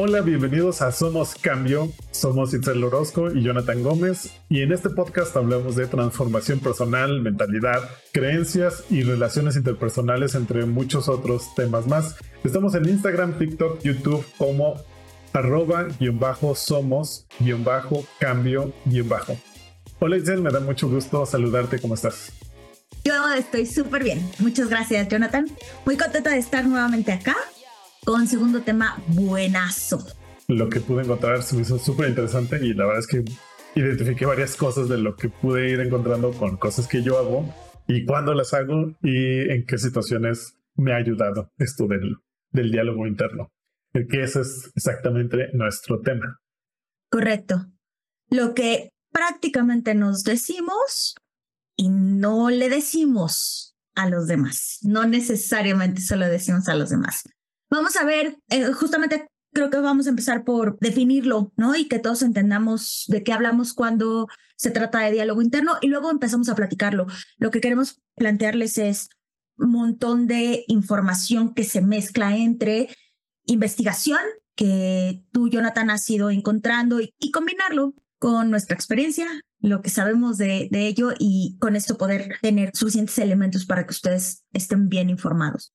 Hola, bienvenidos a Somos Cambio. Somos Itzel Orozco y Jonathan Gómez. Y en este podcast hablamos de transformación personal, mentalidad, creencias y relaciones interpersonales, entre muchos otros temas más. Estamos en Instagram, TikTok, YouTube como arroba guion bajo somos guion bajo cambio guion bajo. Hola Itzel, me da mucho gusto saludarte. ¿Cómo estás? Yo estoy súper bien. Muchas gracias, Jonathan. Muy contenta de estar nuevamente acá con segundo tema buenazo. Lo que pude encontrar se me hizo súper interesante y la verdad es que identifiqué varias cosas de lo que pude ir encontrando con cosas que yo hago y cuándo las hago y en qué situaciones me ha ayudado esto del, del diálogo interno. Que ese es exactamente nuestro tema. Correcto. Lo que prácticamente nos decimos y no le decimos a los demás. No necesariamente se lo decimos a los demás. Vamos a ver, eh, justamente creo que vamos a empezar por definirlo, ¿no? Y que todos entendamos de qué hablamos cuando se trata de diálogo interno y luego empezamos a platicarlo. Lo que queremos plantearles es un montón de información que se mezcla entre investigación que tú, Jonathan, has ido encontrando y, y combinarlo con nuestra experiencia, lo que sabemos de, de ello y con esto poder tener suficientes elementos para que ustedes estén bien informados.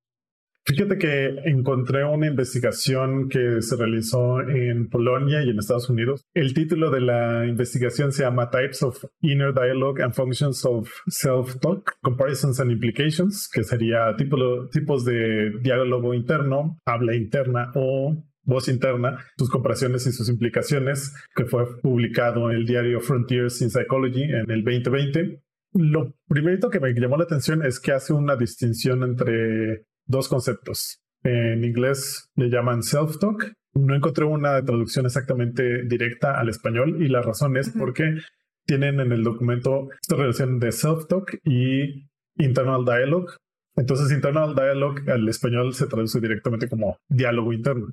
Fíjate que encontré una investigación que se realizó en Polonia y en Estados Unidos. El título de la investigación se llama Types of Inner Dialogue and Functions of Self-Talk, Comparisons and Implications, que sería tipos de diálogo interno, habla interna o voz interna, sus comparaciones y sus implicaciones, que fue publicado en el diario Frontiers in Psychology en el 2020. Lo primero que me llamó la atención es que hace una distinción entre dos conceptos. En inglés le llaman self-talk. No encontré una traducción exactamente directa al español y la razón es porque tienen en el documento esta relación de self-talk y internal dialogue. Entonces, internal dialogue al español se traduce directamente como diálogo interno.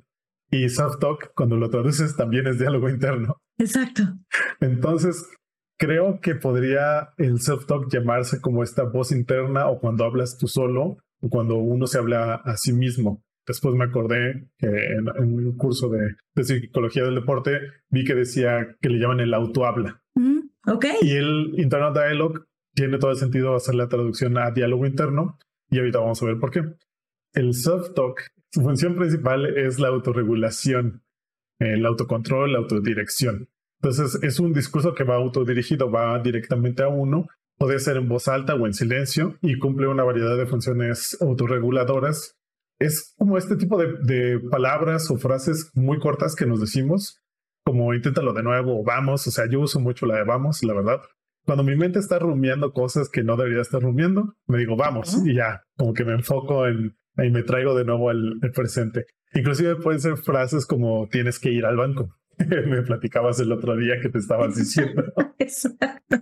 Y self-talk, cuando lo traduces, también es diálogo interno. Exacto. Entonces, creo que podría el self-talk llamarse como esta voz interna o cuando hablas tú solo cuando uno se habla a sí mismo. Después me acordé que en, un curso de, psicología del deporte vi que decía que le llaman el autohabla. Mm, ok. Y el internal dialogue tiene todo el sentido hacer la traducción a diálogo interno y ahorita vamos a ver por qué. El self-talk, su función principal es la autorregulación, el autocontrol, la autodirección. Entonces es un discurso que va autodirigido, va directamente a uno Puede ser en voz alta o en silencio y cumple una variedad de funciones autorreguladoras. Es como este tipo de, palabras o frases muy cortas que nos decimos, como inténtalo de nuevo vamos. O sea, yo uso mucho la de vamos, la verdad. Cuando mi mente está rumiando cosas que no debería estar rumiando, me digo vamos y ya, como que me enfoco en y me traigo de nuevo al presente. Inclusive pueden ser frases como tienes que ir al banco. me platicabas el otro día que te estabas diciendo. Exacto.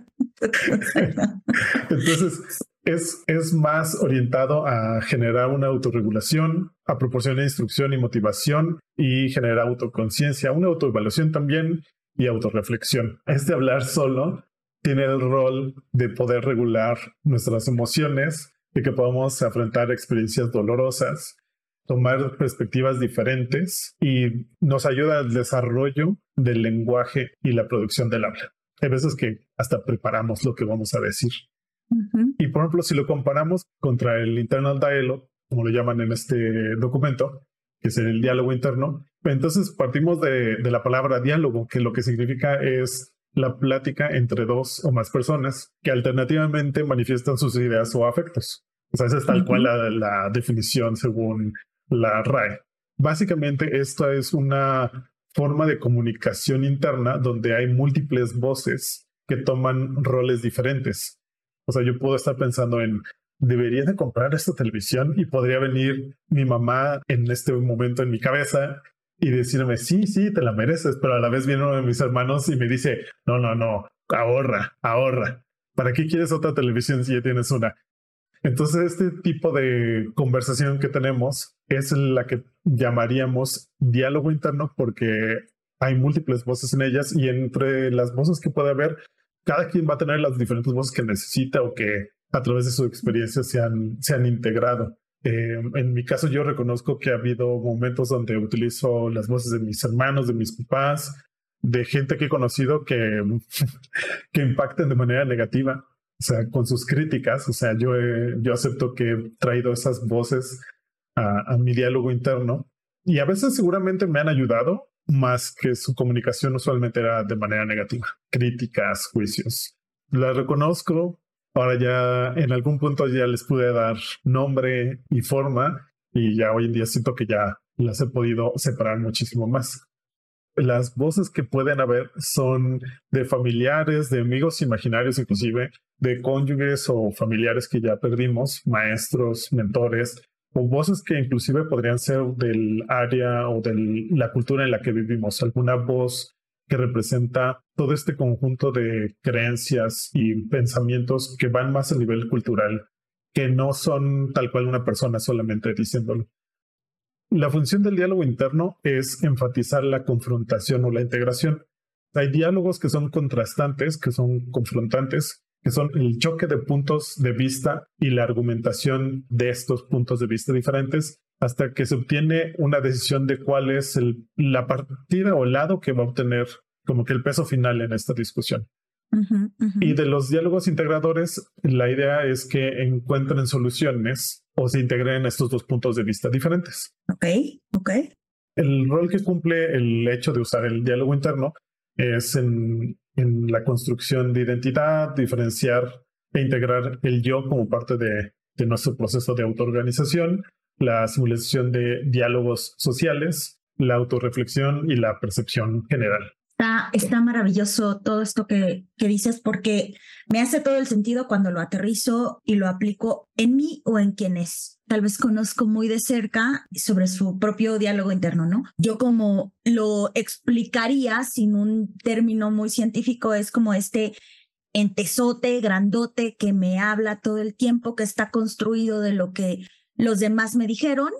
Entonces, es, es más orientado a generar una autorregulación, a proporcionar instrucción y motivación y generar autoconciencia, una autoevaluación también y autorreflexión. Este hablar solo tiene el rol de poder regular nuestras emociones, de que podamos afrontar experiencias dolorosas, tomar perspectivas diferentes y nos ayuda al desarrollo del lenguaje y la producción del habla. Hay veces que hasta preparamos lo que vamos a decir. Y por ejemplo, si lo comparamos contra el internal dialogue, como lo llaman en este documento, que es el diálogo interno, entonces partimos de, de la palabra diálogo, que lo que significa es la plática entre dos o más personas que alternativamente manifiestan sus ideas o afectos. O sea, esa es tal cual la, la, definición según la RAE. Básicamente, esto es una forma de comunicación interna donde hay múltiples voces que toman roles diferentes. O sea, yo puedo estar pensando en, debería de comprar esta televisión y podría venir mi mamá en este momento en mi cabeza y decirme, sí, sí, te la mereces, pero a la vez viene uno de mis hermanos y me dice, no, no, no, ahorra, ahorra. ¿Para qué quieres otra televisión si ya tienes una? Entonces, este tipo de conversación que tenemos es la que llamaríamos diálogo interno porque hay múltiples voces en ellas y entre las voces que puede haber, cada quien va a tener las diferentes voces que necesita o que a través de su experiencia se han, se han integrado. Eh, en mi caso, yo reconozco que ha habido momentos donde utilizo las voces de mis hermanos, de mis papás, de gente que he conocido que, que impacten de manera negativa, o sea, con sus críticas. O sea, yo, yo acepto que he traído esas voces a, mi diálogo interno y a veces seguramente me han ayudado más que su comunicación usualmente era de manera negativa, críticas, juicios. La reconozco, ahora ya en algún punto ya les pude dar nombre y forma y ya hoy en día siento que ya las he podido separar muchísimo más. Las voces que pueden haber son de familiares, de amigos imaginarios inclusive, de cónyuges o familiares que ya perdimos, maestros, mentores, o voces que inclusive podrían ser del área o de la cultura en la que vivimos, alguna voz que representa todo este conjunto de creencias y pensamientos que van más a nivel cultural, que no son tal cual una persona solamente diciéndolo. La función del diálogo interno es enfatizar la confrontación o la integración. Hay diálogos que son contrastantes, que son confrontantes, que son el choque de puntos de vista y la argumentación de estos puntos de vista diferentes hasta que se obtiene una decisión de cuál es el, la partida o lado que va a obtener como que el peso final en esta discusión. Y de los diálogos integradores, la idea es que encuentren soluciones o se integren estos dos puntos de vista diferentes. Ok, ok. El rol que cumple el hecho de usar el diálogo interno es en en la construcción de identidad, diferenciar e integrar el yo como parte de, de nuestro proceso de autoorganización, la simulación de diálogos sociales, la autorreflexión y la percepción general. Está, maravilloso todo esto que, que dices porque me hace todo el sentido cuando lo aterrizo y lo aplico en mí o en quienes tal vez conozco muy de cerca sobre su propio diálogo interno, ¿no? Yo como lo explicaría sin un término muy científico es como este entesote, grandote que me habla todo el tiempo, que está construido de lo que los demás me dijeron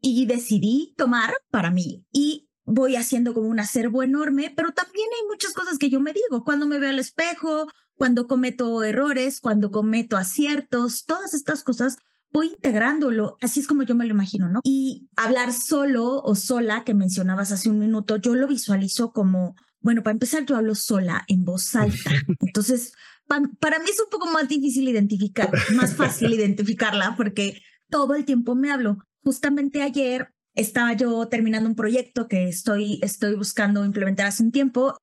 y decidí tomar para mí. Y voy haciendo como un acervo enorme, pero también hay muchas cosas que yo me digo cuando me veo al espejo, cuando cometo errores, cuando cometo aciertos, todas estas cosas voy integrándolo, así es como yo me lo imagino, ¿no? Y hablar solo o sola, que mencionabas hace un minuto, yo lo visualizo como, bueno, para empezar, yo hablo sola en voz alta. Entonces, para mí es un poco más difícil identificar, más fácil identificarla, porque todo el tiempo me hablo. Justamente ayer estaba yo terminando un proyecto que estoy, estoy buscando implementar hace un tiempo,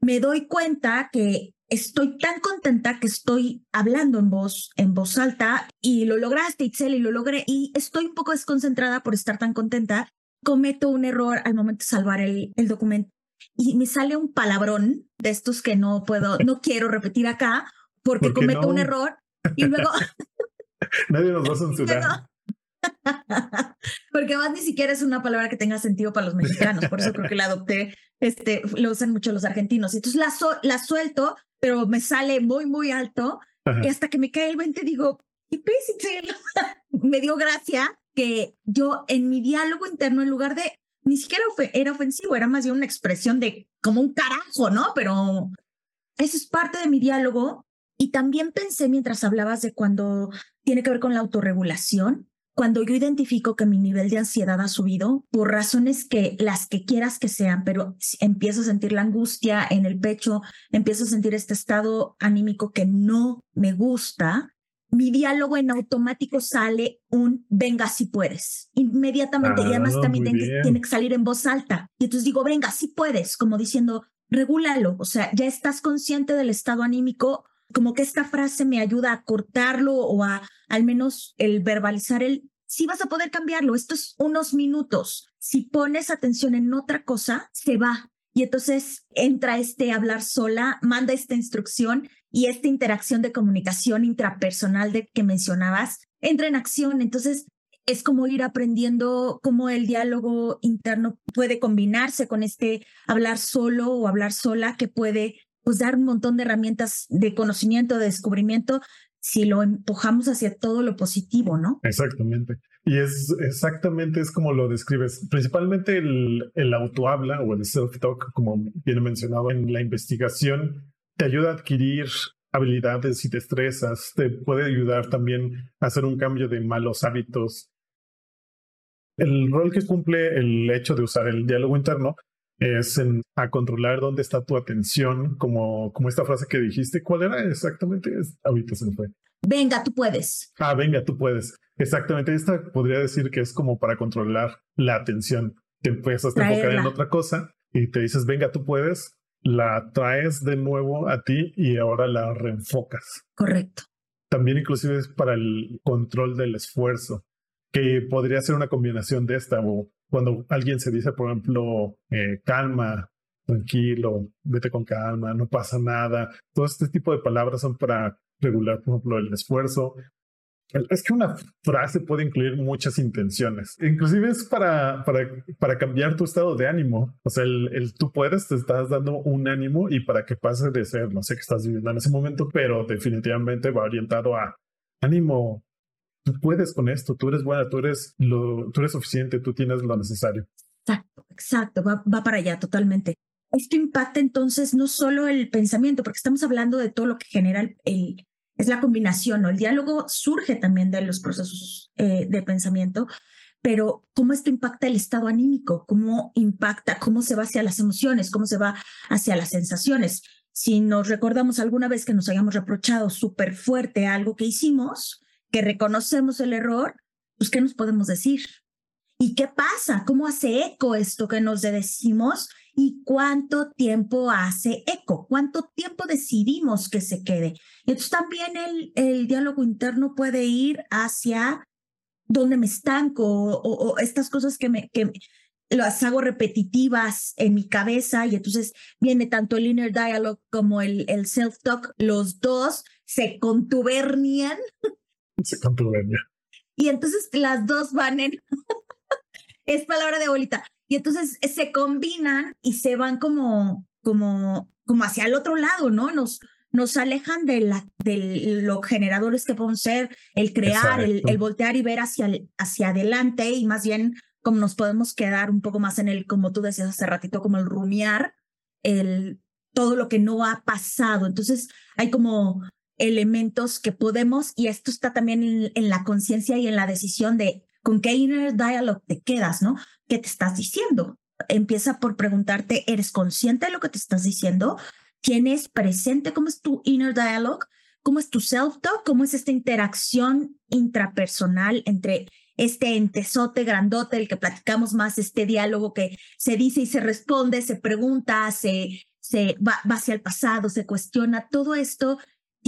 me doy cuenta que estoy tan contenta que estoy hablando en voz, en voz alta y lo lograste, Itzel, y lo logré y estoy un poco desconcentrada por estar tan contenta. Cometo un error al momento de salvar el, el documento y me sale un palabrón de estos que no puedo, no quiero repetir acá porque cometo un error y luego... Nadie nos va a censurar. Porque además ni siquiera es una palabra que tenga sentido para los mexicanos, por eso creo que la adopté, este, lo usan mucho los argentinos. Entonces la, la suelto, pero me sale muy, muy alto y hasta que me cae el 20 digo, ¿qué me dio gracia que yo en mi diálogo interno, en lugar de, ni siquiera era ofensivo, era más bien una expresión de como un carajo, ¿no? Pero eso es parte de mi diálogo. Y también pensé mientras hablabas de cuando tiene que ver con la autorregulación, cuando yo identifico que mi nivel de ansiedad ha subido por razones que las que quieras que sean, pero empiezo a sentir la angustia en el pecho, empiezo a sentir este estado anímico que no me gusta, mi diálogo en automático sale un venga si puedes. Inmediatamente, y además ah, también tiene, que salir en voz alta. Y entonces digo, venga si puedes, como diciendo, regúlalo. O sea, ya estás consciente del estado anímico, como que esta frase me ayuda a cortarlo o a al menos el verbalizar el si vas a poder cambiarlo, esto es unos minutos. Si pones atención en otra cosa, se va. Y entonces entra este hablar sola, manda esta instrucción y esta interacción de comunicación intrapersonal de que mencionabas entra en acción. Entonces es como ir aprendiendo cómo el diálogo interno puede combinarse con este hablar solo o hablar sola que puede pues dar un montón de herramientas de conocimiento, de descubrimiento, si lo empujamos hacia todo lo positivo, ¿no? Exactamente. Y es exactamente es como lo describes. Principalmente el, el autohabla o el self-talk, como viene mencionado en la investigación, te ayuda a adquirir habilidades y destrezas, te puede ayudar también a hacer un cambio de malos hábitos El rol que cumple el hecho de usar el diálogo interno es en, a controlar dónde está tu atención, como, como esta frase que dijiste. ¿Cuál era exactamente? Ahorita se me fue. Venga, tú puedes. Ah, venga, tú puedes. Exactamente. Esta podría decir que es como para controlar la atención. Te empiezas a enfocar en otra cosa y te dices, venga, tú puedes, la traes de nuevo a ti y ahora la reenfocas. Correcto. También inclusive es para el control del esfuerzo, que podría ser una combinación de esta o cuando alguien se dice, por ejemplo, eh, calma, tranquilo, vete con calma, no pasa nada. Todo este tipo de palabras son para regular, por ejemplo, el esfuerzo. Es que una frase puede incluir muchas intenciones. Inclusive es para, para, para cambiar tu estado de ánimo. O sea, el, tú puedes, te estás dando un ánimo y para que pase de ser, no sé qué estás viviendo en ese momento, pero definitivamente va orientado a ánimo, tú puedes con esto, tú eres buena, tú eres, lo, tú eres suficiente, tú tienes lo necesario. Exacto, exacto, va, para allá totalmente. Esto impacta entonces no solo el pensamiento, porque estamos hablando de todo lo que genera el, es la combinación, ¿no? El diálogo surge también de los procesos eh, de pensamiento, pero cómo esto impacta el estado anímico, cómo impacta, cómo se va hacia las emociones, cómo se va hacia las sensaciones. Si nos recordamos alguna vez que nos hayamos reprochado súper fuerte algo que hicimos, que reconocemos el error, pues ¿qué nos podemos decir? ¿Y qué pasa? ¿Cómo hace eco esto que nos decimos? ¿Y cuánto tiempo hace eco? ¿Cuánto tiempo decidimos que se quede? Entonces también el, el diálogo interno puede ir hacia dónde me estanco o, estas cosas que me, que las hago repetitivas en mi cabeza y entonces viene tanto el inner dialogue como el, el self-talk, los dos se contubernian se contubernia. Y entonces las dos van en, es palabra de abuelita, y entonces se combinan y se van como, como, como hacia el otro lado, ¿no? Nos, nos alejan de, la, de los generadores que podemos ser, el crear, el, el, voltear y ver hacia, hacia adelante y más bien como nos podemos quedar un poco más en el, como tú decías hace ratito, como el rumiar, el, todo lo que no ha pasado. Entonces hay como elementos que podemos, y esto está también en, la conciencia y en la decisión de con qué inner dialogue te quedas, ¿no? ¿Qué te estás diciendo? Empieza por preguntarte, ¿eres consciente de lo que te estás diciendo? ¿Tienes presente cómo es tu inner dialogue? ¿Cómo es tu self-talk? ¿Cómo es esta interacción intrapersonal entre este entesote grandote, el que platicamos más, este diálogo que se dice y se responde, se pregunta, se, se va hacia el pasado, se cuestiona, todo esto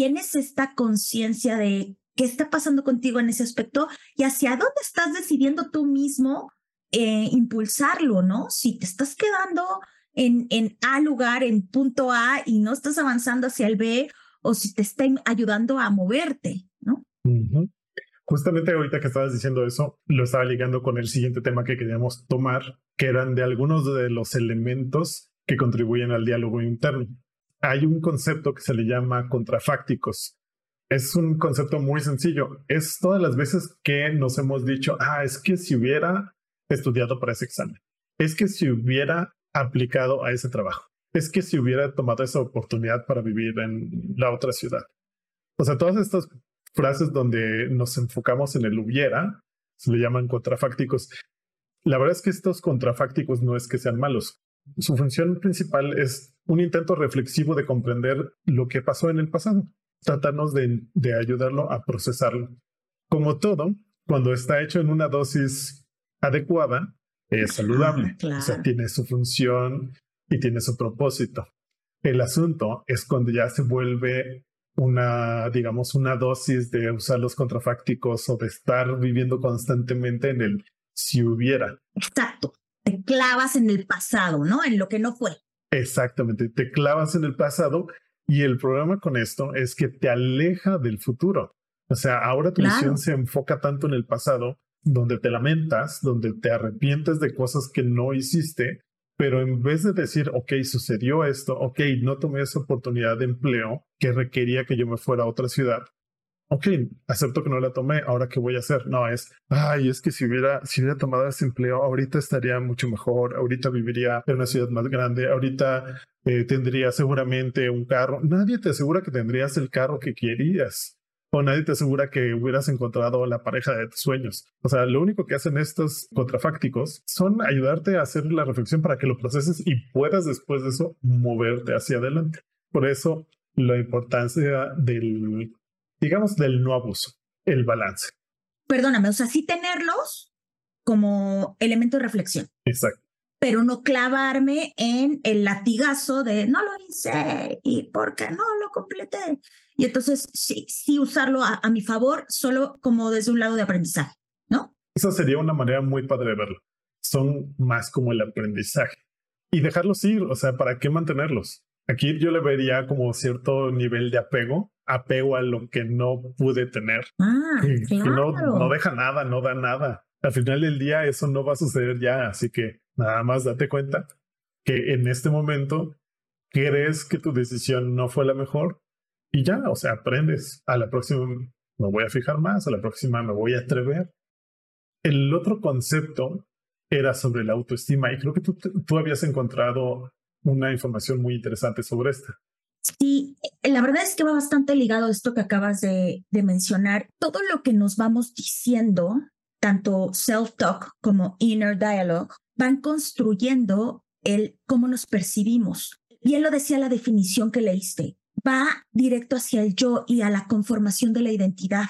tienes esta conciencia de qué está pasando contigo en ese aspecto y hacia dónde estás decidiendo tú mismo eh, impulsarlo, ¿no? Si te estás quedando en, en A lugar, en punto A y no estás avanzando hacia el B o si te está ayudando a moverte, ¿no? Justamente ahorita que estabas diciendo eso, lo estaba ligando con el siguiente tema que queríamos tomar, que eran de algunos de los elementos que contribuyen al diálogo interno hay un concepto que se le llama contrafácticos. Es un concepto muy sencillo. Es todas las veces que nos hemos dicho, ah, es que si hubiera estudiado para ese examen, es que si hubiera aplicado a ese trabajo, es que si hubiera tomado esa oportunidad para vivir en la otra ciudad. O sea, todas estas frases donde nos enfocamos en el hubiera, se le llaman contrafácticos. La verdad es que estos contrafácticos no es que sean malos. Su función principal es un intento reflexivo de comprender lo que pasó en el pasado, tratarnos de, ayudarlo a procesarlo. Como todo, cuando está hecho en una dosis adecuada, es saludable, o sea, tiene su función y tiene su propósito. El asunto es cuando ya se vuelve una, digamos, una dosis de usar los contrafácticos o de estar viviendo constantemente en el si hubiera. Exacto. Te clavas en el pasado, ¿no? En lo que no fue. Exactamente, te clavas en el pasado y el problema con esto es que te aleja del futuro. O sea, ahora tu visión se enfoca tanto en el pasado, donde te lamentas, donde te arrepientes de cosas que no hiciste, pero en vez de decir, ok, sucedió esto, ok, no tomé esa oportunidad de empleo que requería que yo me fuera a otra ciudad, ok, acepto que no la tomé, ahora qué voy a hacer. No, es, ay, es que si hubiera, si hubiera tomado ese empleo, ahorita estaría mucho mejor, ahorita viviría en una ciudad más grande, ahorita eh, tendría seguramente un carro. Nadie te asegura que tendrías el carro que querías. o nadie te asegura que hubieras encontrado la pareja de tus sueños. O sea, lo único que hacen estos contrafácticos son ayudarte a hacer la reflexión para que lo proceses y puedas después de eso moverte hacia adelante. Por eso, la importancia del, digamos, del no abuso, el balance. Perdóname, o sea, sí tenerlos como elemento de reflexión. Exacto pero no clavarme en el latigazo de no lo hice y porque no lo completé. Y entonces sí, sí usarlo a, mi favor solo como desde un lado de aprendizaje, ¿no? Esa sería una manera muy padre de verlo. Son más como el aprendizaje. Y dejarlos ir, o sea, ¿para qué mantenerlos? Aquí yo le vería como cierto nivel de apego, apego a lo que no pude tener. Ah, claro. no, no deja nada, no da nada. Al final del día eso no va a suceder ya, así que Nada más date cuenta que en este momento crees que tu decisión no fue la mejor y ya, o sea, aprendes. A la próxima me voy a fijar más, a la próxima me voy a atrever. El otro concepto era sobre la autoestima y creo que tú, tú habías encontrado una información muy interesante sobre esta. Sí, la verdad es que va bastante ligado a esto que acabas de, de mencionar. Todo lo que nos vamos diciendo, tanto self-talk como inner dialogue, van construyendo el cómo nos percibimos. Bien lo decía la definición que leíste, va directo hacia el yo y a la conformación de la identidad.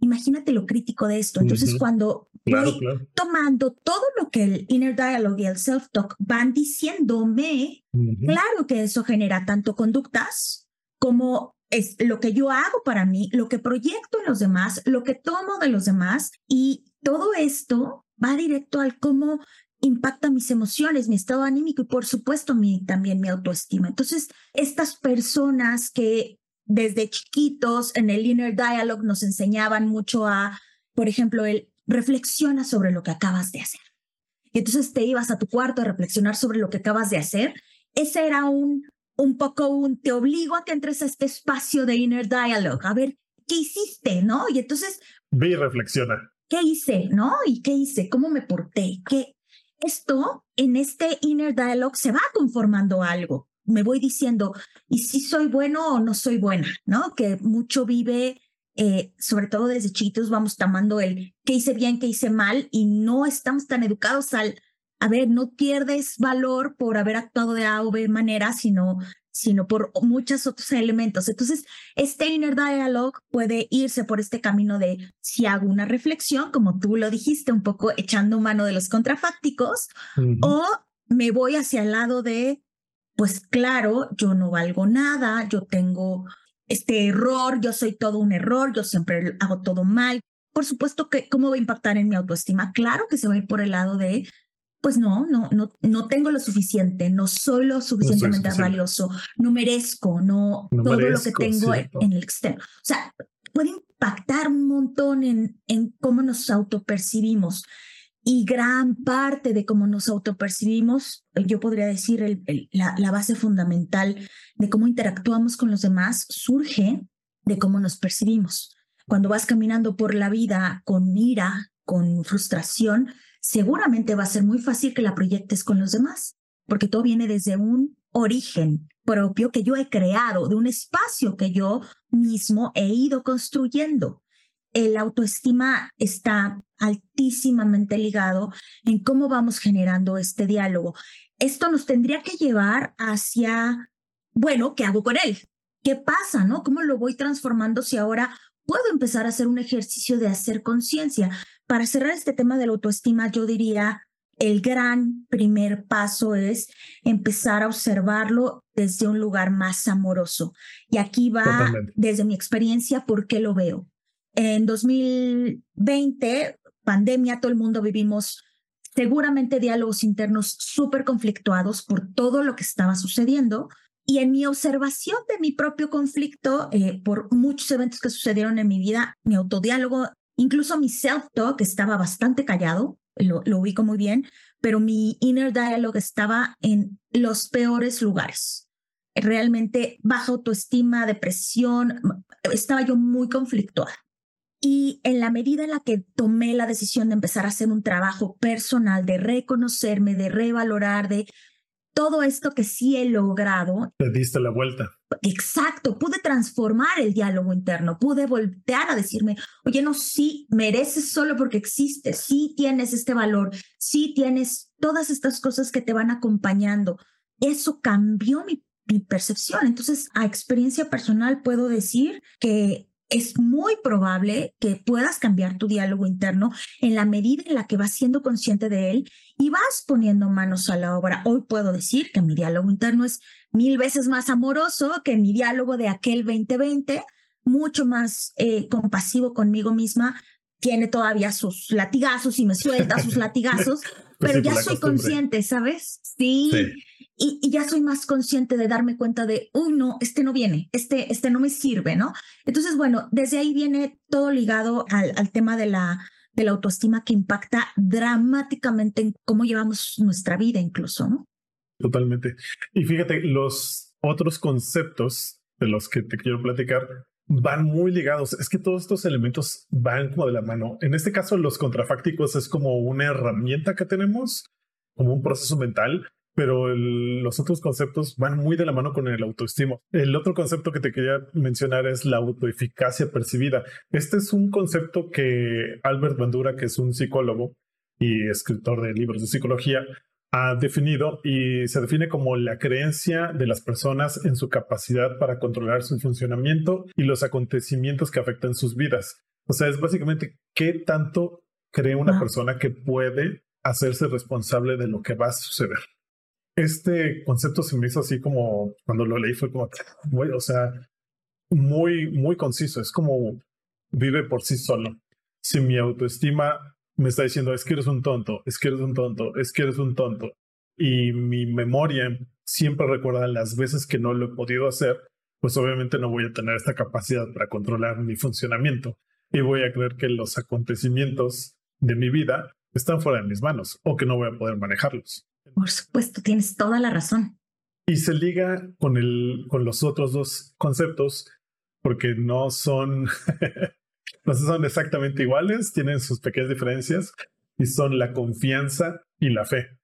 Imagínate lo crítico de esto. Entonces, cuando voy tomando todo lo que el inner dialogue y el self-talk van diciéndome, claro que eso genera tanto conductas como es lo que yo hago para mí, lo que proyecto en los demás, lo que tomo de los demás y todo esto va directo al cómo impacta mis emociones, mi estado anímico y por supuesto mi, también mi autoestima. Entonces, estas personas que desde chiquitos en el inner dialogue nos enseñaban mucho a, por ejemplo, el reflexiona sobre lo que acabas de hacer. Y entonces te ibas a tu cuarto a reflexionar sobre lo que acabas de hacer. Ese era un, un poco un, te obligo a que entres a este espacio de inner dialogue, a ver, ¿qué hiciste? ¿No? Y entonces... Ve y reflexiona. ¿Qué hice? ¿No? ¿Y qué hice? ¿Cómo me porté? ¿Qué, esto, en este inner dialogue, se va conformando algo. Me voy diciendo, ¿y si soy bueno o no soy buena? ¿No? Que mucho vive, eh, sobre todo desde chiquitos, vamos tomando el qué hice bien, qué hice mal, y no estamos tan educados al, a ver, no pierdes valor por haber actuado de A o B manera, sino sino por muchos otros elementos. Entonces, este inner dialogue puede irse por este camino de si hago una reflexión, como tú lo dijiste, un poco echando mano de los contrafácticos, o me voy hacia el lado de, pues claro, yo no valgo nada, yo tengo este error, yo soy todo un error, yo siempre hago todo mal. Por supuesto que, ¿cómo va a impactar en mi autoestima? Claro que se va a ir por el lado de, pues no, no, no, no tengo lo suficiente, no soy lo suficientemente valioso, no merezco, no, todo lo que tengo en, el externo. O sea, puede impactar un montón en, en cómo nos autopercibimos. Y gran parte de cómo nos autopercibimos, yo podría decir, la, la base fundamental de cómo interactuamos con los demás surge de cómo nos percibimos. Cuando vas caminando por la vida con ira, con frustración, seguramente va a ser muy fácil que la proyectes con los demás, porque todo viene desde un origen propio que yo he creado, de un espacio que yo mismo he ido construyendo. El autoestima está altísimamente ligado en cómo vamos generando este diálogo. Esto nos tendría que llevar hacia, bueno, ¿qué hago con él? ¿Qué pasa, no? ¿Cómo lo voy transformando si ahora puedo empezar a hacer un ejercicio de hacer conciencia? Para cerrar este tema de la autoestima, yo diría, el gran primer paso es empezar a observarlo desde un lugar más amoroso. Y aquí va desde mi experiencia, ¿por qué lo veo? En 2020, pandemia, todo el mundo vivimos seguramente diálogos internos súper conflictuados por todo lo que estaba sucediendo. Y en mi observación de mi propio conflicto, eh, por muchos eventos que sucedieron en mi vida, mi autodiálogo Incluso mi self-talk estaba bastante callado, lo, lo ubico muy bien, pero mi inner dialogue estaba en los peores lugares. Realmente baja autoestima, depresión, estaba yo muy conflictuada. Y en la medida en la que tomé la decisión de empezar a hacer un trabajo personal, de reconocerme, de revalorar, de todo esto que sí he logrado. Te diste la vuelta. Exacto, pude transformar el diálogo interno, pude voltear a decirme, oye, no, sí, mereces solo porque existes, sí tienes este valor, sí tienes todas estas cosas que te van acompañando. Eso cambió mi, mi percepción. Entonces, a experiencia personal puedo decir que es muy probable que puedas cambiar tu diálogo interno en la medida en la que vas siendo consciente de él y vas poniendo manos a la obra. Hoy puedo decir que mi diálogo interno es mil veces más amoroso que mi diálogo de aquel 2020, mucho más eh, compasivo conmigo misma. Tiene todavía sus latigazos y me suelta sus latigazos, pero ya soy consciente, ¿sabes? sí y, ya soy más consciente de darme cuenta de, uy, no, este no viene, este, este no me sirve, ¿no? Entonces, bueno, desde ahí viene todo ligado al, al tema de la, de la autoestima que impacta dramáticamente en cómo llevamos nuestra vida incluso, ¿no? Totalmente. Y fíjate, los otros conceptos de los que te quiero platicar van muy ligados. Es que todos estos elementos van como de la mano. En este caso, los contrafácticos es como una herramienta que tenemos, como un proceso mental pero los otros conceptos van muy de la mano con el autoestima. El otro concepto que te quería mencionar es la autoeficacia percibida. Este es un concepto que Albert Bandura, que es un psicólogo y escritor de libros de psicología, ha definido y se define como la creencia de las personas en su capacidad para controlar su funcionamiento y los acontecimientos que afectan sus vidas. O sea, es básicamente qué tanto cree una persona que puede hacerse responsable de lo que va a suceder este concepto se me hizo así como cuando lo leí fue como, o sea, muy, muy conciso. Es como vive por sí solo. Si mi autoestima me está diciendo es que eres un tonto, es que eres un tonto, es que eres un tonto, y mi memoria siempre recuerda las veces que no lo he podido hacer, pues obviamente no voy a tener esta capacidad para controlar mi funcionamiento y voy a creer que los acontecimientos de mi vida están fuera de mis manos o que no voy a poder manejarlos. Por supuesto, tienes toda la razón. Y se liga con, el, con los otros dos conceptos porque no son, no son exactamente iguales, tienen sus pequeñas diferencias y son la confianza y la fe.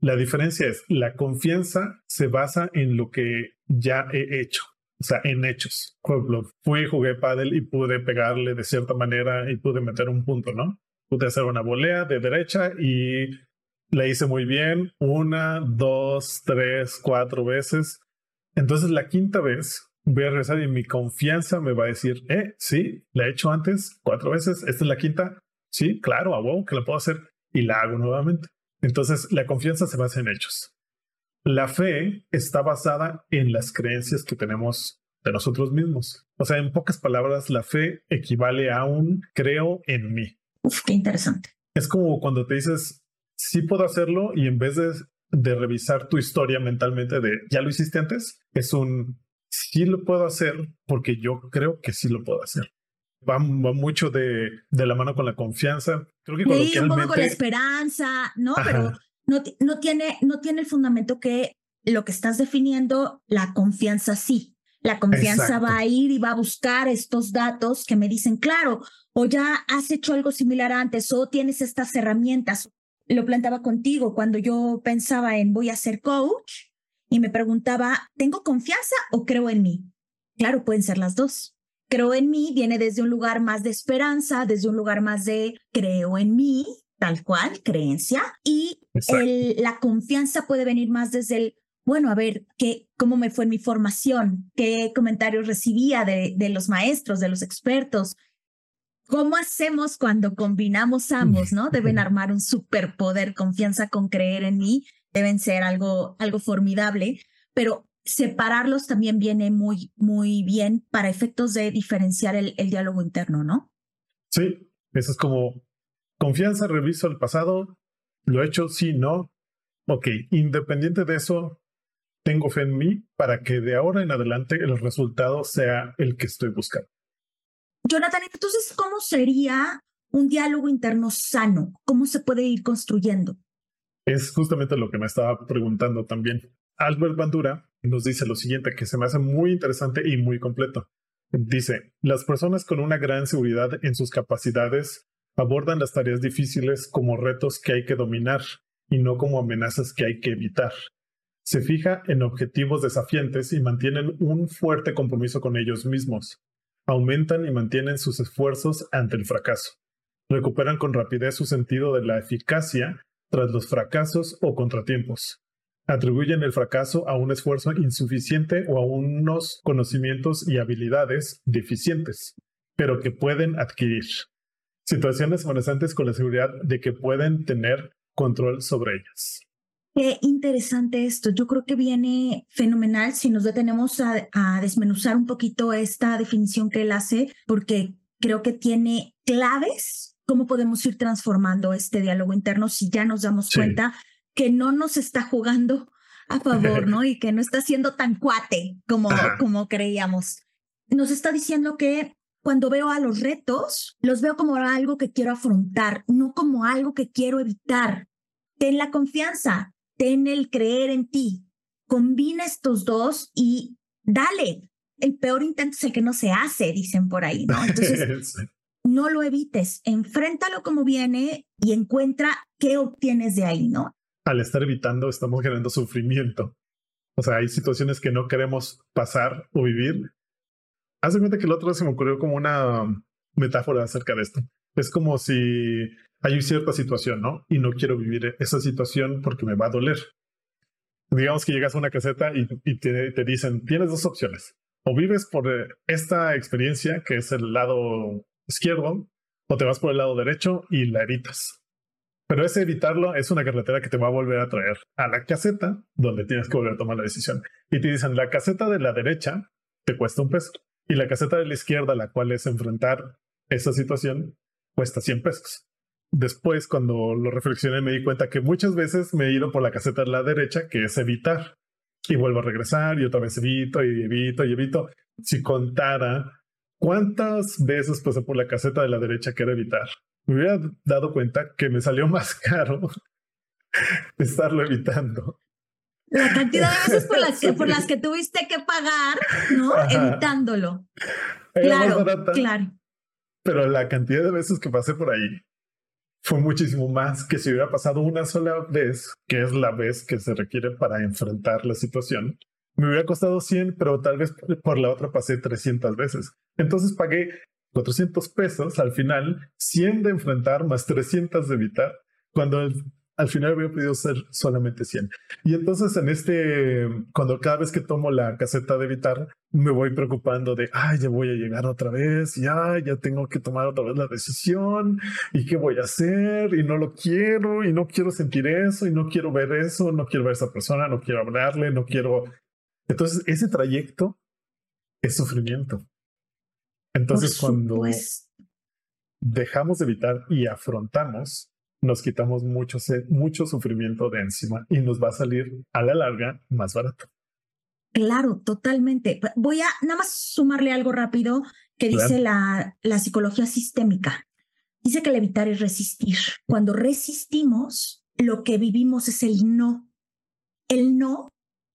La diferencia es, la confianza se basa en lo que ya he hecho, o sea, en hechos. Por ejemplo, fui, jugué pádel y pude pegarle de cierta manera y pude meter un punto, ¿no? Pude hacer una volea de derecha y la hice muy bien, una, dos, tres, cuatro veces. Entonces la quinta vez voy a regresar y mi confianza me va a decir, eh, sí, la he hecho antes cuatro veces, esta es la quinta, sí, claro, a wow, que la puedo hacer y la hago nuevamente. Entonces la confianza se basa en hechos. La fe está basada en las creencias que tenemos de nosotros mismos. O sea, en pocas palabras, la fe equivale a un creo en mí. Uf, qué interesante. Es como cuando te dices, sí puedo hacerlo y en vez de, de revisar tu historia mentalmente de ya lo hiciste antes, es un sí lo puedo hacer porque yo creo que sí lo puedo hacer. Va, mucho de, de, la mano con la confianza. Creo que sí, un poco con la esperanza, ¿no? Pero no, no, tiene, no tiene el fundamento que lo que estás definiendo, la confianza sí. La confianza va a ir y va a buscar estos datos que me dicen, claro, o ya has hecho algo similar antes, o tienes estas herramientas, lo plantaba contigo cuando yo pensaba en voy a ser coach y me preguntaba, ¿tengo confianza o creo en mí? Claro, pueden ser las dos. Creo en mí viene desde un lugar más de esperanza, desde un lugar más de creo en mí, tal cual, creencia, y la confianza puede venir más desde el, bueno, a ver, ¿qué, ¿cómo me fue en mi formación? ¿Qué comentarios recibía de, de los maestros, de los expertos? ¿Cómo hacemos cuando combinamos ambos, no? Deben armar un superpoder, confianza con creer en mí, deben ser algo, algo formidable, pero separarlos también viene muy, muy bien para efectos de diferenciar el, el diálogo interno, ¿no? Sí, eso es como confianza, reviso el pasado, lo he hecho, sí, no. Ok, independiente de eso, tengo fe en mí para que de ahora en adelante el resultado sea el que estoy buscando. Jonathan, entonces, ¿cómo sería un diálogo interno sano? ¿Cómo se puede ir construyendo? Es justamente lo que me estaba preguntando también. Albert Bandura nos dice lo siguiente, que se me hace muy interesante y muy completo. Dice, las personas con una gran seguridad en sus capacidades abordan las tareas difíciles como retos que hay que dominar y no como amenazas que hay que evitar. Se fija en objetivos desafiantes y mantienen un fuerte compromiso con ellos mismos. Aumentan y mantienen sus esfuerzos ante el fracaso. Recuperan con rapidez su sentido de la eficacia tras los fracasos o contratiempos. Atribuyen el fracaso a un esfuerzo insuficiente o a unos conocimientos y habilidades deficientes, pero que pueden adquirir. Situaciones amenazantes con la seguridad de que pueden tener control sobre ellas. Qué interesante esto. Yo creo que viene fenomenal si nos detenemos a, a, desmenuzar un poquito esta definición que él hace, porque creo que tiene claves cómo podemos ir transformando este diálogo interno si ya nos damos sí. cuenta que no nos está jugando a favor, ¿no? Y que no está siendo tan cuate como, como creíamos. Nos está diciendo que cuando veo a los retos, los veo como algo que quiero afrontar, no como algo que quiero evitar. Ten la confianza, ten el creer en ti. Combina estos dos y dale. El peor intento es el que no se hace, dicen por ahí, ¿no? Entonces, no lo evites, enfréntalo como viene y encuentra qué obtienes de ahí, ¿no? Al estar evitando, estamos generando sufrimiento. O sea, hay situaciones que no queremos pasar o vivir. Haz de cuenta que el otro se me ocurrió como una metáfora acerca de esto. Es como si hay cierta situación, ¿no? Y no quiero vivir esa situación porque me va a doler. Digamos que llegas a una caseta y, te, te, dicen, tienes dos opciones. O vives por esta experiencia, que es el lado izquierdo, o te vas por el lado derecho y la evitas. Pero ese evitarlo es una carretera que te va a volver a traer a la caseta donde tienes que volver a tomar la decisión. Y te dicen, la caseta de la derecha te cuesta un peso y la caseta de la izquierda, la cual es enfrentar esa situación, cuesta 100 pesos. Después, cuando lo reflexioné, me di cuenta que muchas veces me he ido por la caseta de la derecha, que es evitar. Y vuelvo a regresar y otra vez evito y evito y evito. Si contara cuántas veces pasé por la caseta de la derecha que era evitar, me hubiera dado cuenta que me salió más caro estarlo evitando. La cantidad de veces por las que, por las que tuviste que pagar, ¿no? Ajá. Evitándolo. Era claro, barata, claro. Pero la cantidad de veces que pasé por ahí fue muchísimo más que si hubiera pasado una sola vez, que es la vez que se requiere para enfrentar la situación. Me hubiera costado 100, pero tal vez por la otra pasé 300 veces. Entonces pagué 400 pesos al final, 100 de enfrentar más 300 de evitar, cuando el, al final había podido ser solamente 100. Y entonces en este, cuando cada vez que tomo la caseta de evitar, me voy preocupando de, ay, ya voy a llegar otra vez, ya, ya tengo que tomar otra vez la decisión, y qué voy a hacer, y no lo quiero, y no quiero sentir eso, y no quiero ver eso, no quiero ver a esa persona, no quiero hablarle, no quiero... Entonces ese trayecto es sufrimiento. Entonces, cuando dejamos de evitar y afrontamos, nos quitamos mucho, mucho sufrimiento de encima y nos va a salir a la larga más barato. Claro, totalmente. Voy a nada más sumarle algo rápido que claro. dice la, la psicología sistémica. Dice que el evitar es resistir. Cuando resistimos, lo que vivimos es el no. El no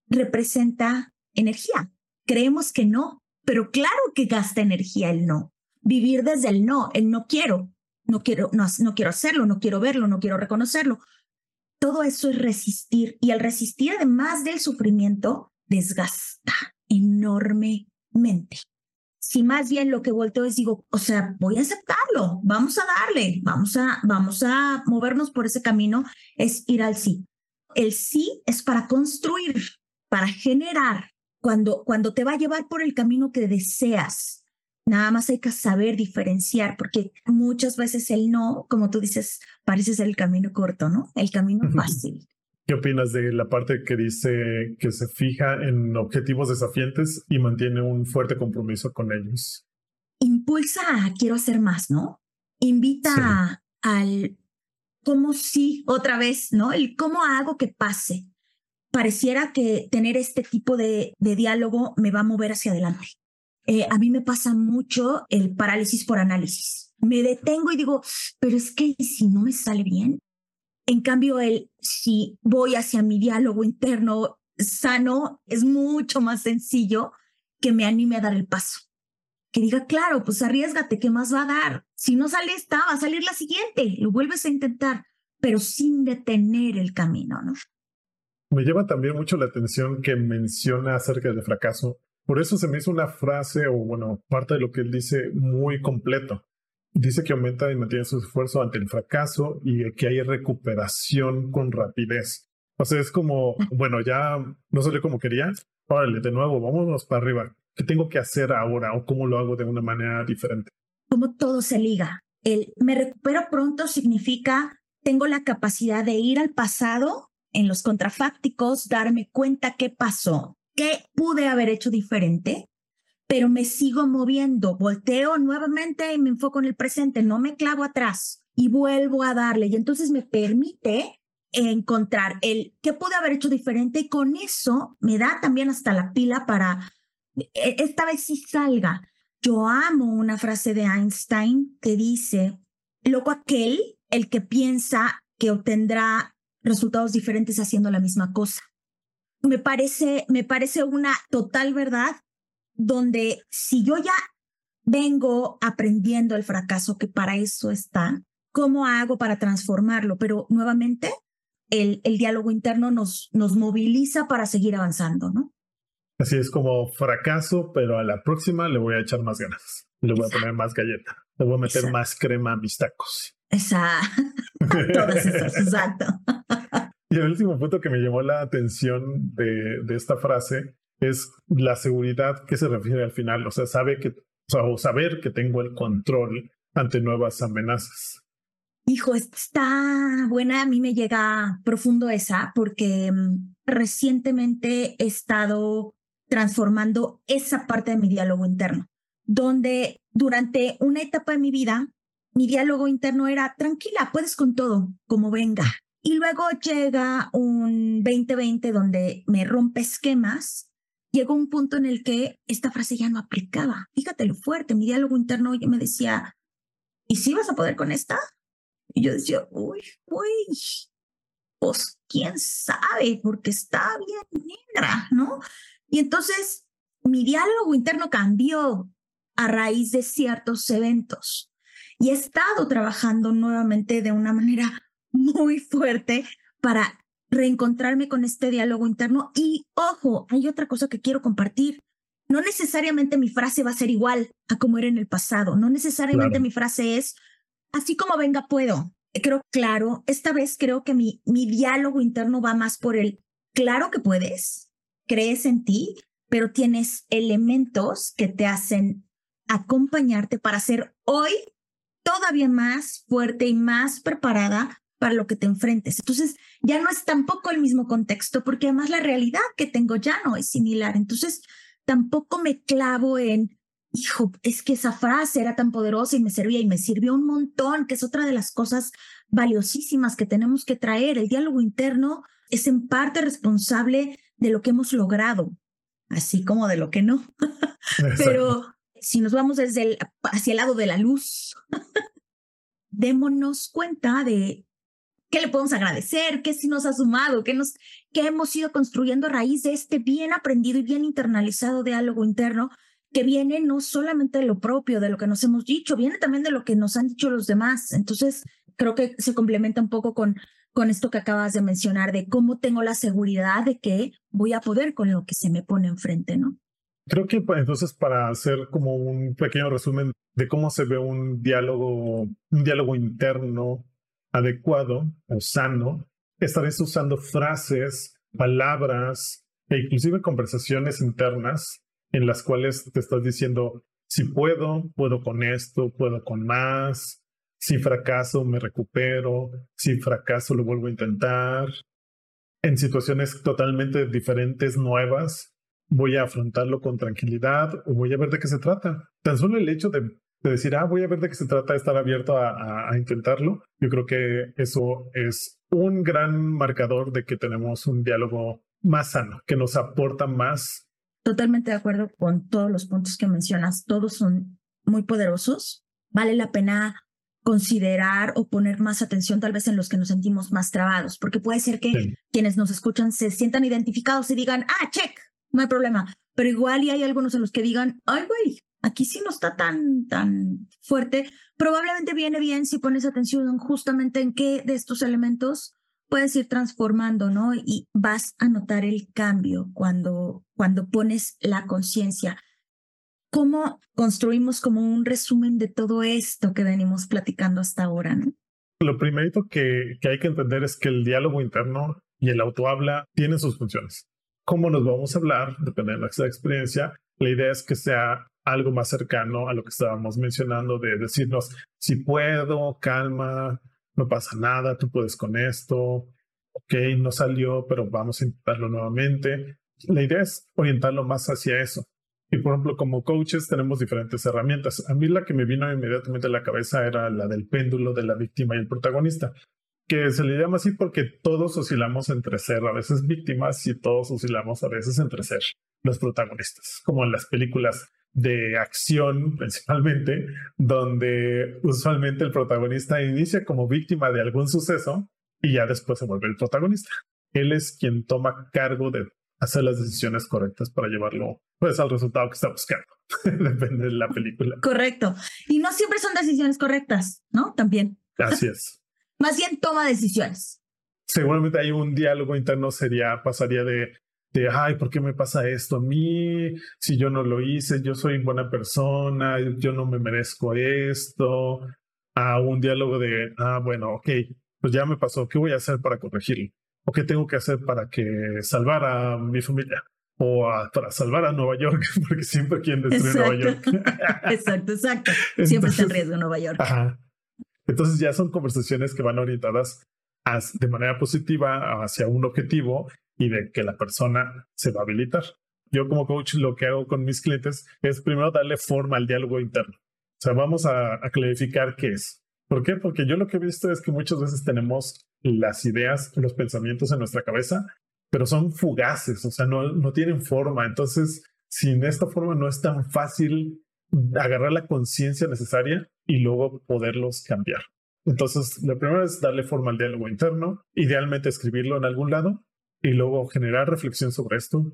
representa energía. Creemos que no, pero claro que gasta energía el no. Vivir desde el no, el no quiero, no quiero, no, no quiero hacerlo, no quiero verlo, no quiero reconocerlo. Todo eso es resistir y el resistir, además del sufrimiento, desgasta enormemente. Si más bien lo que vuelto es digo, o sea, voy a aceptarlo, vamos a darle, vamos a, vamos a movernos por ese camino, es ir al sí. El sí es para construir, para generar, cuando, cuando te va a llevar por el camino que deseas. Nada más hay que saber diferenciar, porque muchas veces el no, como tú dices, parece ser el camino corto, ¿no? El camino fácil. ¿Qué opinas de la parte que dice que se fija en objetivos desafiantes y mantiene un fuerte compromiso con ellos? Impulsa a quiero hacer más, ¿no? Invita sí. al cómo sí, otra vez, ¿no? El cómo hago que pase pareciera que tener este tipo de, de diálogo me va a mover hacia adelante. Eh, a mí me pasa mucho el parálisis por análisis. Me detengo y digo, pero es que si no me sale bien. En cambio, el si voy hacia mi diálogo interno sano, es mucho más sencillo que me anime a dar el paso. Que diga, claro, pues arriesgate, ¿qué más va a dar? Si no sale esta, va a salir la siguiente, lo vuelves a intentar, pero sin detener el camino, ¿no? Me lleva también mucho la atención que menciona acerca del fracaso. Por eso se me hizo una frase, o bueno, parte de lo que él dice muy completo. Dice que aumenta y mantiene su esfuerzo ante el fracaso y que hay recuperación con rapidez. O sea, es como, bueno, ya no salió como quería, órale, de nuevo, vámonos para arriba. ¿Qué tengo que hacer ahora o cómo lo hago de una manera diferente? Como todo se liga. El me recupero pronto significa tengo la capacidad de ir al pasado en los contrafácticos, darme cuenta qué pasó, qué pude haber hecho diferente, pero me sigo moviendo, volteo nuevamente y me enfoco en el presente, no me clavo atrás y vuelvo a darle. Y entonces me permite encontrar el qué pude haber hecho diferente y con eso me da también hasta la pila para e, esta vez sí salga. Yo amo una frase de Einstein que dice, loco aquel el que piensa que obtendrá resultados diferentes haciendo la misma cosa. Me parece, me parece una total verdad donde si yo ya vengo aprendiendo el fracaso, que para eso está, ¿cómo hago para transformarlo? Pero nuevamente, el, el diálogo interno nos, nos moviliza para seguir avanzando, ¿no? Así es como fracaso, pero a la próxima le voy a echar más ganas. Le voy a poner más galleta. Le voy a meter más crema a mis tacos. Exacto. Todas esas, exacto. Y el último punto que me llamó la atención de, de, esta frase es la seguridad que se refiere al final. O sea, sabe que, o, saber que tengo el control ante nuevas amenazas. Hijo, está buena. A mí me llega profundo esa porque mm, recientemente he estado transformando esa parte de mi diálogo interno, donde durante una etapa de mi vida mi diálogo interno era, tranquila, puedes con todo, como venga. Y luego llega un 2020 donde me rompe esquemas. Llegó un punto en el que esta frase ya no aplicaba. Fíjate lo fuerte, mi diálogo interno me decía, ¿y si vas a poder con esta? Y yo decía, uy, uy, pues quién sabe, porque está bien negra, ¿no? Y entonces mi diálogo interno cambió a raíz de ciertos eventos y he estado trabajando nuevamente de una manera muy fuerte para reencontrarme con este diálogo interno. Y ojo, hay otra cosa que quiero compartir. No necesariamente mi frase va a ser igual a como era en el pasado. No necesariamente mi frase es, así como venga puedo. Creo claro, esta vez creo que mi, mi diálogo interno va más por el, claro que puedes, crees en ti, pero tienes elementos que te hacen acompañarte para ser hoy todavía más fuerte y más preparada para lo que te enfrentes. Entonces, ya no es tampoco el mismo contexto, porque además la realidad que tengo ya no es similar. Entonces, tampoco me clavo en, hijo, es que esa frase era tan poderosa y me servía y me sirvió un montón, que es otra de las cosas valiosísimas que tenemos que traer. El diálogo interno es en parte responsable de lo que hemos logrado, así como de lo que no. Pero si nos vamos desde el, hacia el lado de la luz, démonos cuenta de qué le podemos agradecer, qué sí nos ha sumado, qué, nos, qué hemos ido construyendo a raíz de este bien aprendido y bien internalizado diálogo interno que viene no solamente de lo propio, de lo que nos hemos dicho, viene también de lo que nos han dicho los demás. Entonces, creo que se complementa un poco con, con esto que acabas de mencionar, de cómo tengo la seguridad de que voy a poder con lo que se me pone enfrente, ¿no? Creo que pues, entonces para hacer como un pequeño resumen de cómo se ve un diálogo, un diálogo interno adecuado o sano, estaréis usando frases, palabras e inclusive conversaciones internas en las cuales te estás diciendo, si puedo, puedo con esto, puedo con más, si fracaso, me recupero, si fracaso, lo vuelvo a intentar. En situaciones totalmente diferentes, nuevas, voy a afrontarlo con tranquilidad o voy a ver de qué se trata. Tan solo el hecho de, decir, ah, voy a ver de qué se trata, estar abierto a, intentarlo, yo creo que eso es un gran marcador de que tenemos un diálogo más sano, que nos aporta más. Totalmente de acuerdo con todos los puntos que mencionas, todos son muy poderosos. Vale la pena considerar o poner más atención tal vez en los que nos sentimos más trabados, porque puede ser que quienes nos escuchan se sientan identificados y digan, ah, check, no hay problema. Pero igual y hay algunos en los que digan, ay, güey, aquí sí no está tan, tan fuerte. Probablemente viene bien si pones atención justamente en qué de estos elementos puedes ir transformando, ¿no? Y vas a notar el cambio cuando, cuando pones la conciencia. ¿Cómo construimos como un resumen de todo esto que venimos platicando hasta ahora, ¿no? Lo primerito que, que hay que entender es que el diálogo interno y el autohabla tienen sus funciones. ¿Cómo nos vamos a hablar? Depende de nuestra experiencia. La idea es que sea algo más cercano a lo que estábamos mencionando de decirnos, si puedo, calma, no pasa nada, tú puedes con esto, ok, no salió, pero vamos a intentarlo nuevamente. La idea es orientarlo más hacia eso. Y por ejemplo, como coaches tenemos diferentes herramientas. A mí la que me vino inmediatamente a la cabeza era la del péndulo de la víctima y el protagonista, que se le llama así porque todos oscilamos entre ser a veces víctimas y todos oscilamos a veces entre ser los protagonistas, como en las películas de acción principalmente, donde usualmente el protagonista inicia como víctima de algún suceso y ya después se vuelve el protagonista. Él es quien toma cargo de hacer las decisiones correctas para llevarlo pues al resultado que está buscando. Depende de la película. Correcto. Y no siempre son decisiones correctas, ¿no? También. Así es. Más bien toma decisiones. Seguramente hay un diálogo interno sería, pasaría de de, ay, ¿por qué me pasa esto a mí? Si yo no lo hice, yo soy buena persona, yo no me merezco esto, a un diálogo de, ah, bueno, ok, pues ya me pasó, ¿qué voy a hacer para corregirlo? ¿O qué tengo que hacer para que salvar a mi familia? O para salvar a Nueva York, porque siempre quieren destruir Nueva York. exacto, exacto. Siempre está en riesgo Nueva York. Ajá. Entonces ya son conversaciones que van orientadas de manera positiva hacia un objetivo y de que la persona se va a habilitar. Yo como coach lo que hago con mis clientes es primero darle forma al diálogo interno. O sea, vamos a, clarificar qué es. ¿Por qué? Porque yo lo que he visto es que muchas veces tenemos las ideas, los pensamientos en nuestra cabeza, pero son fugaces, o sea, no, no tienen forma. Entonces, sin esta forma no es tan fácil agarrar la conciencia necesaria y luego poderlos cambiar. Entonces, lo primero es darle forma al diálogo interno, idealmente escribirlo en algún lado y luego generar reflexión sobre esto,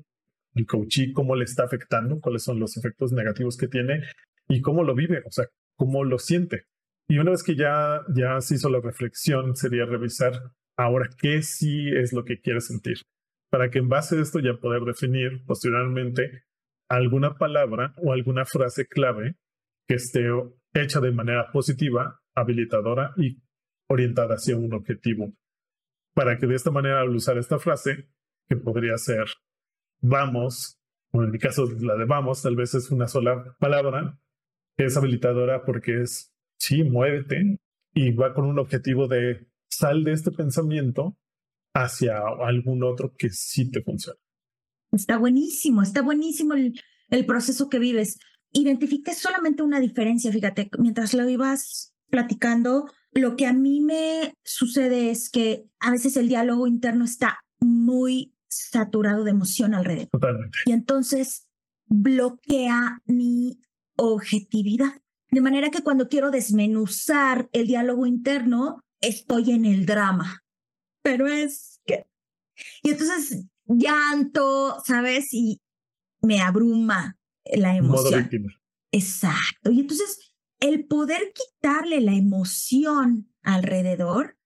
el coachí, cómo le está afectando, cuáles son los efectos negativos que tiene y cómo lo vive, o sea, cómo lo siente. Y una vez que ya, ya se hizo la reflexión, sería revisar ahora qué sí es lo que quiere sentir, para que en base a esto ya poder definir posteriormente alguna palabra o alguna frase clave que esté hecha de manera positiva, habilitadora y orientada hacia un objetivo para que de esta manera al usar esta frase, que podría ser vamos, o en mi caso la de vamos, tal vez es una sola palabra, es habilitadora porque es sí, muévete y va con un objetivo de sal de este pensamiento hacia algún otro que sí te funcione. Está buenísimo, está buenísimo el, el proceso que vives. Identifiqué solamente una diferencia, fíjate, mientras lo ibas platicando, lo que a mí me sucede es que a veces el diálogo interno está muy saturado de emoción alrededor. Totalmente. Y entonces bloquea mi objetividad. De manera que cuando quiero desmenuzar el diálogo interno, estoy en el drama. Pero es que... Y entonces llanto, ¿sabes? Y me abruma la emoción. Modo víctima. Exacto. Y entonces el poder quitarle la emoción alrededor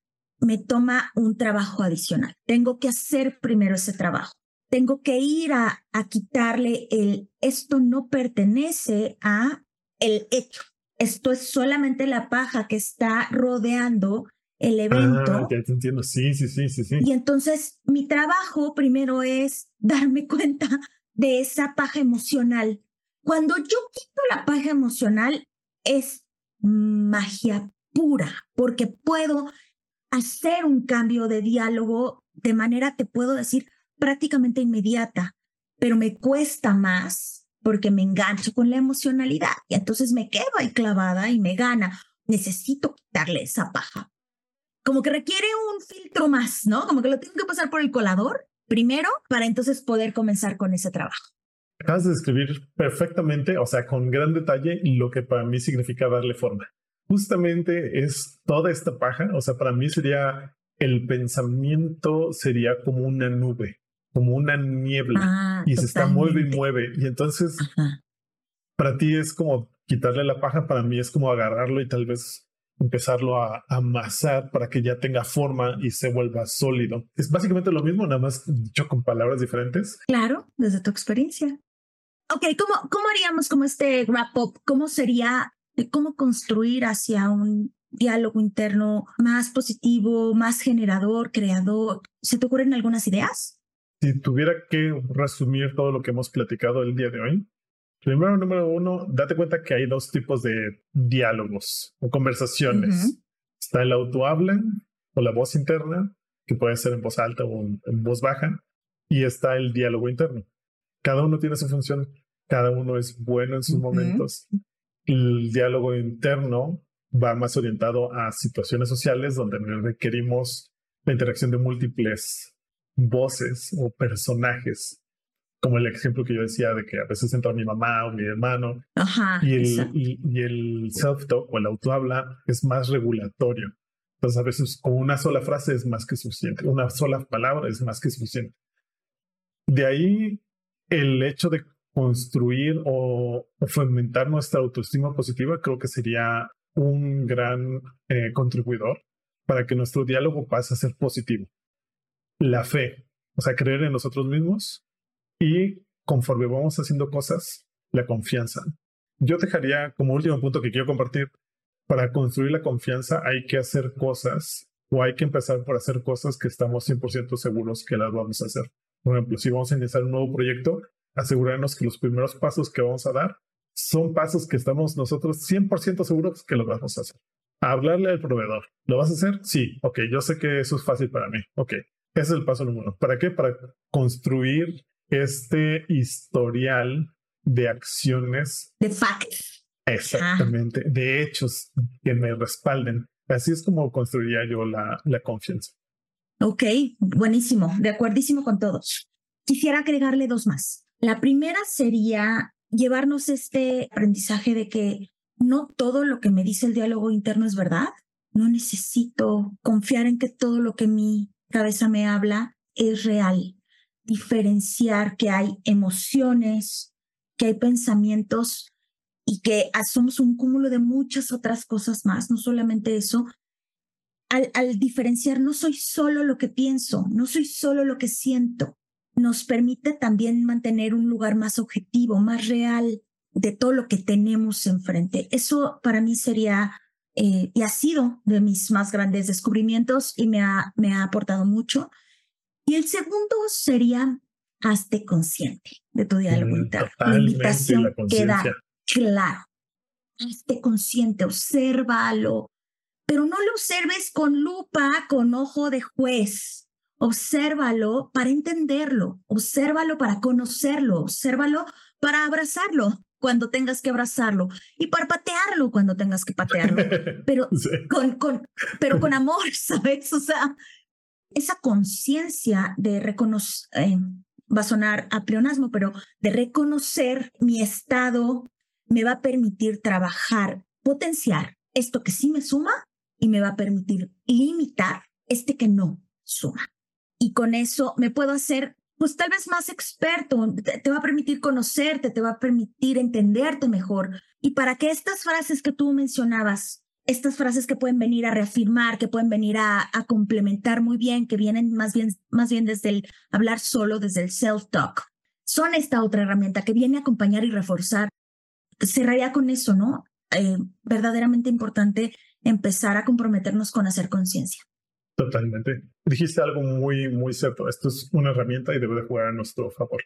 me toma un trabajo adicional. Tengo que hacer primero ese trabajo. Tengo que ir a, quitarle el, esto no pertenece a el hecho. Esto es solamente la paja que está rodeando el ah, evento. Ah, ya te entiendo. Sí, sí, sí, sí, sí. Y entonces mi trabajo primero es darme cuenta de esa paja emocional. Cuando yo quito la paja emocional, es magia pura, porque puedo hacer un cambio de diálogo de manera que puedo decir prácticamente inmediata, pero me cuesta más porque me engancho con la emocionalidad y entonces me quedo ahí clavada y me gana. Necesito quitarle esa paja. Como que requiere un filtro más, ¿no? Como que lo tengo que pasar por el colador primero para entonces poder comenzar con ese trabajo. Acabas de describir perfectamente, o sea, con gran detalle, lo que para mí significa darle forma. Justamente es toda esta paja, o sea, para mí sería el pensamiento sería como una nube, como una niebla, ah, y se está mueve y mueve. Y entonces, para ti es como quitarle la paja, para mí es como agarrarlo y tal vez empezarlo a amasar para que ya tenga forma y se vuelva sólido. Es básicamente lo mismo, nada más dicho con palabras diferentes. Claro, desde tu experiencia. Ok, ¿cómo, cómo haríamos como este wrap-up? ¿Cómo sería, cómo construir hacia un diálogo interno más positivo, más generador, creador? ¿Se te ocurren algunas ideas? Si tuviera que resumir todo lo que hemos platicado el día de hoy, primero, número uno, date cuenta que hay dos tipos de diálogos o conversaciones. Está el autohabla o la voz interna, que puede ser en voz alta o en voz baja, y está el diálogo interno. Cada uno tiene su función, cada uno es bueno en sus momentos. El diálogo interno va más orientado a situaciones sociales donde requerimos la interacción de múltiples voces o personajes, como el ejemplo que yo decía de que a veces entra mi mamá o mi hermano, y el, y, el self-talk o el auto-habla es más regulatorio. Entonces a veces con una sola frase es más que suficiente, una sola palabra es más que suficiente. De ahí el hecho de construir o, fomentar nuestra autoestima positiva creo que sería un gran eh, contribuidor para que nuestro diálogo pase a ser positivo la fe, o sea, creer en nosotros mismos y conforme vamos haciendo cosas, la confianza. Yo dejaría como último punto que quiero compartir, para construir la confianza hay que hacer cosas o hay que empezar por hacer cosas que estamos 100% seguros que las vamos a hacer. Por ejemplo, si vamos a iniciar un nuevo proyecto, asegurarnos que los primeros pasos que vamos a dar son pasos que estamos nosotros 100% seguros que los vamos a hacer. hablarle al proveedor. ¿Lo vas a hacer? Sí. Ok, yo sé que eso es fácil para mí. Ok, ese es el paso número uno. ¿Para qué? Para construir este historial de acciones. De facts. Exactamente. De hechos que me respalden. Así es como construiría yo la, la confianza. Ok, buenísimo. De acuerdísimo con todos. Quisiera agregarle dos más. La primera sería llevarnos este aprendizaje de que no todo lo que me dice el diálogo interno es verdad. No necesito confiar en que todo lo que mi cabeza me habla es real. Diferenciar que hay emociones, que hay pensamientos y que somos un cúmulo de muchas otras cosas más, no solamente eso. Al, al diferenciar, no soy solo lo que pienso, no soy solo lo que siento, nos permite también mantener un lugar más objetivo, más real de todo lo que tenemos enfrente. Eso para mí sería eh, y ha sido de mis más grandes descubrimientos y me ha, me ha aportado mucho. Y el segundo sería, hazte consciente de tu diálogo mm, interno. La invitación queda claro. Hazte consciente, obsérvalo, pero no lo observes con lupa, con ojo de juez. Obsérvalo para entenderlo, obsérvalo para conocerlo, obsérvalo para abrazarlo cuando tengas que abrazarlo y para patearlo cuando tengas que patearlo, pero, con, con, pero con amor, ¿sabes? O sea, esa conciencia de reconocer, eh, va a sonar a pleonasmo, pero de reconocer mi estado me va a permitir trabajar, potenciar esto que sí me suma y me va a permitir limitar este que no suma. Y con eso me puedo hacer pues tal vez más experto, te, va a permitir conocerte, te va a permitir entenderte mejor. Y para que estas frases que tú mencionabas, estas frases que pueden venir a reafirmar, que pueden venir a, complementar muy bien, que vienen más bien, más bien desde el hablar solo, desde el self-talk, son esta otra herramienta que viene a acompañar y reforzar. Cerraría con eso, ¿no? Eh, verdaderamente importante empezar a comprometernos con hacer conciencia. Totalmente. Dijiste algo muy, muy cierto. Esto es una herramienta y debe de jugar a nuestro favor.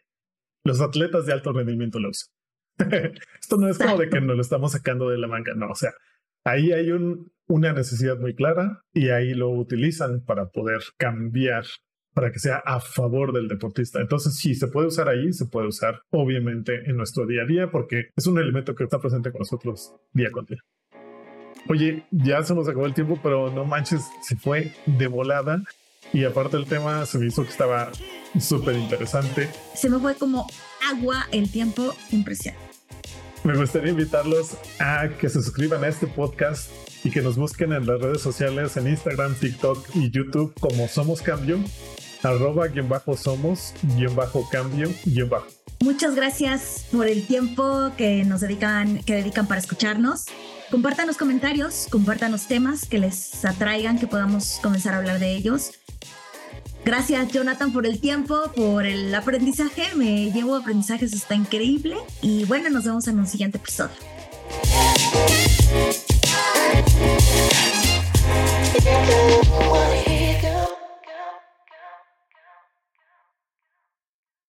Los atletas de alto rendimiento lo usan. Esto no es como de que nos lo estamos sacando de la manga, no. O sea, ahí hay un, una necesidad muy clara y ahí lo utilizan para poder cambiar, para que sea a favor del deportista. Entonces, sí, se puede usar ahí, se puede usar obviamente en nuestro día a día porque es un elemento que está presente con nosotros día con día. Oye, ya se nos acabó el tiempo, pero no manches, se fue de volada. Y aparte el tema se me hizo que estaba súper interesante. Se me fue como agua el tiempo impresionante. Me gustaría invitarlos a que se suscriban a este podcast y que nos busquen en las redes sociales, en Instagram, TikTok y YouTube como Somos Cambio, arroba guion bajo somos, guion bajo cambio, guion bajo. Muchas gracias por el tiempo que nos dedican, que dedican para escucharnos. Compartan los comentarios, compartan los temas que les atraigan, que podamos comenzar a hablar de ellos. Gracias Jonathan por el tiempo, por el aprendizaje. Me llevo aprendizajes, está increíble. Y bueno, nos vemos en un siguiente episodio.